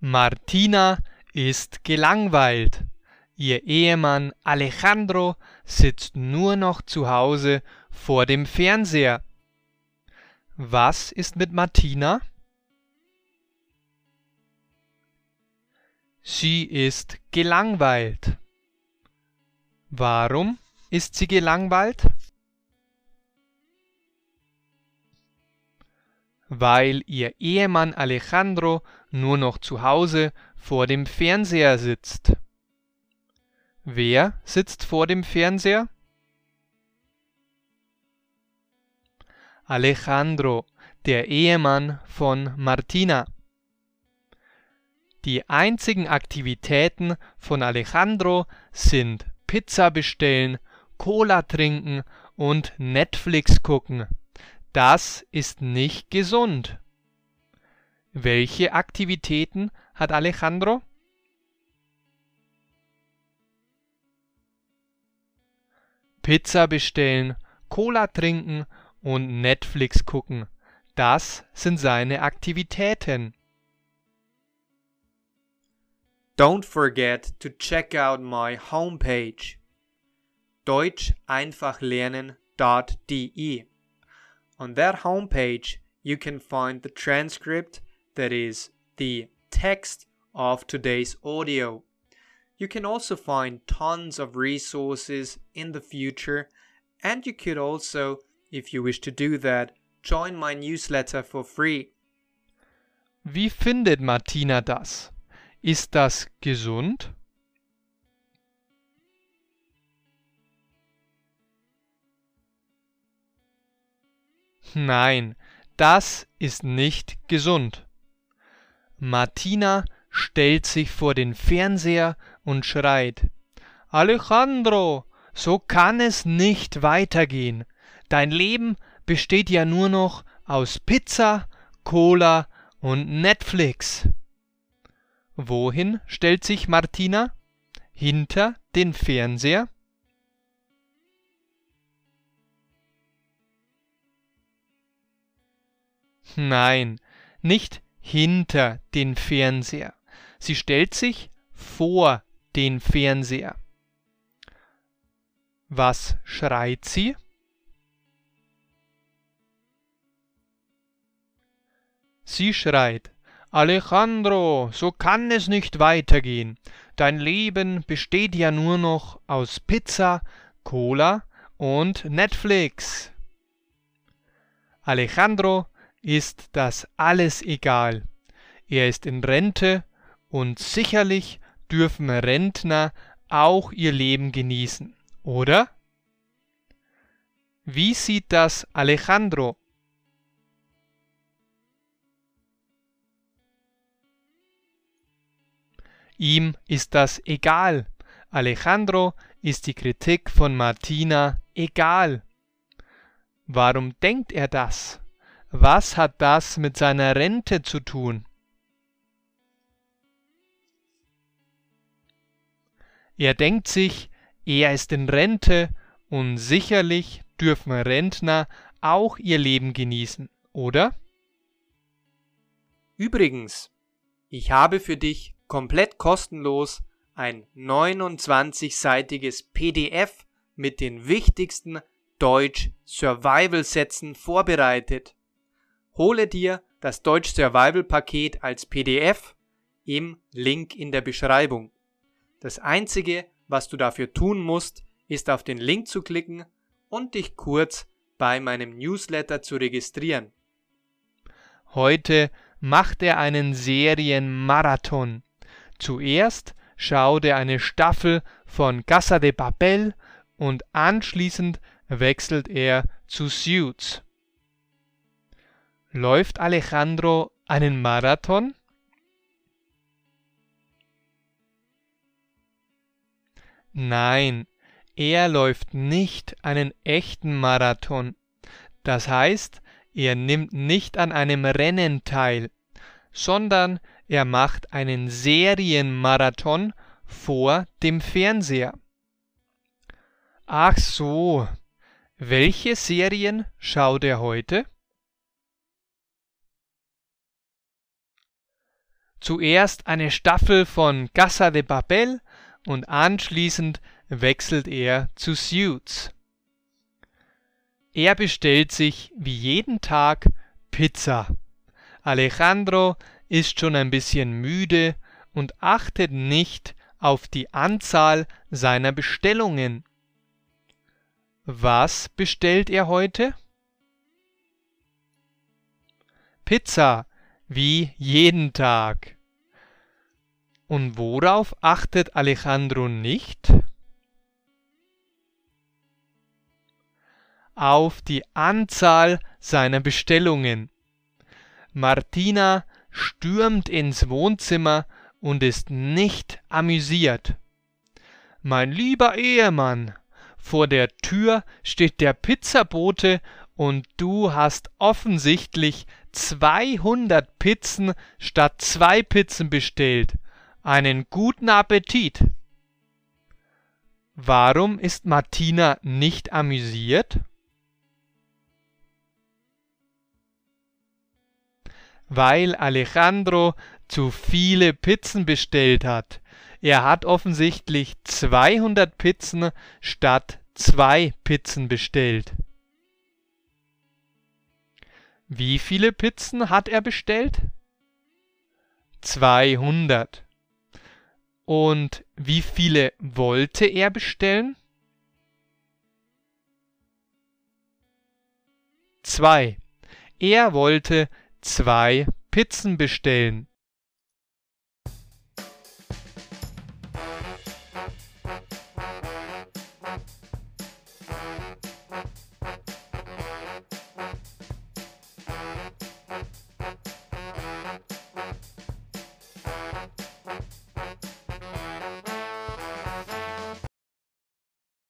Martina ist gelangweilt. Ihr Ehemann Alejandro sitzt nur noch zu Hause vor dem Fernseher. Was ist mit Martina? Sie ist gelangweilt. Warum ist sie gelangweilt? Weil ihr Ehemann Alejandro nur noch zu Hause vor dem Fernseher sitzt. Wer sitzt vor dem Fernseher? Alejandro, der Ehemann von Martina. Die einzigen Aktivitäten von Alejandro sind Pizza bestellen, Cola trinken und Netflix gucken. Das ist nicht gesund. Welche Aktivitäten hat Alejandro? Pizza bestellen, Cola trinken und Netflix gucken. Das sind seine Aktivitäten. Don't forget to check out my homepage deutscheinfachlernen.de. On that homepage, you can find the transcript, that is, the text of today's audio. You can also find tons of resources in the future, and you could also, if you wish to do that, join my newsletter for free. Wie findet Martina das? Ist das gesund? Nein, das ist nicht gesund. Martina stellt sich vor den Fernseher und schreit Alejandro, so kann es nicht weitergehen. Dein Leben besteht ja nur noch aus Pizza, Cola und Netflix. Wohin stellt sich Martina? Hinter den Fernseher? Nein, nicht hinter den Fernseher. Sie stellt sich vor den Fernseher. Was schreit sie? Sie schreit Alejandro, so kann es nicht weitergehen. Dein Leben besteht ja nur noch aus Pizza, Cola und Netflix. Alejandro ist das alles egal. Er ist in Rente und sicherlich dürfen Rentner auch ihr Leben genießen, oder? Wie sieht das Alejandro? Ihm ist das egal. Alejandro ist die Kritik von Martina egal. Warum denkt er das? Was hat das mit seiner Rente zu tun? Er denkt sich, er ist in Rente und sicherlich dürfen Rentner auch ihr Leben genießen, oder? Übrigens, ich habe für dich komplett kostenlos ein 29-seitiges PDF mit den wichtigsten Deutsch-Survival-Sätzen vorbereitet. Hole dir das Deutsch Survival Paket als PDF im Link in der Beschreibung. Das einzige, was du dafür tun musst, ist auf den Link zu klicken und dich kurz bei meinem Newsletter zu registrieren. Heute macht er einen Serienmarathon. Zuerst schaut er eine Staffel von Casa de Papel und anschließend wechselt er zu Suits. Läuft Alejandro einen Marathon? Nein, er läuft nicht einen echten Marathon. Das heißt, er nimmt nicht an einem Rennen teil, sondern er macht einen Serienmarathon vor dem Fernseher. Ach so, welche Serien schaut er heute? Zuerst eine Staffel von Casa de Papel und anschließend wechselt er zu Suits. Er bestellt sich wie jeden Tag Pizza. Alejandro ist schon ein bisschen müde und achtet nicht auf die Anzahl seiner Bestellungen. Was bestellt er heute? Pizza, wie jeden Tag. Und worauf achtet Alejandro nicht? Auf die Anzahl seiner Bestellungen. Martina stürmt ins Wohnzimmer und ist nicht amüsiert. Mein lieber Ehemann, vor der Tür steht der Pizzabote und du hast offensichtlich 200 Pizzen statt zwei Pizzen bestellt. Einen guten Appetit. Warum ist Martina nicht amüsiert? Weil Alejandro zu viele Pizzen bestellt hat. Er hat offensichtlich 200 Pizzen statt zwei Pizzen bestellt. Wie viele Pizzen hat er bestellt? 200. Und wie viele wollte er bestellen? Zwei. Er wollte zwei Pizzen bestellen.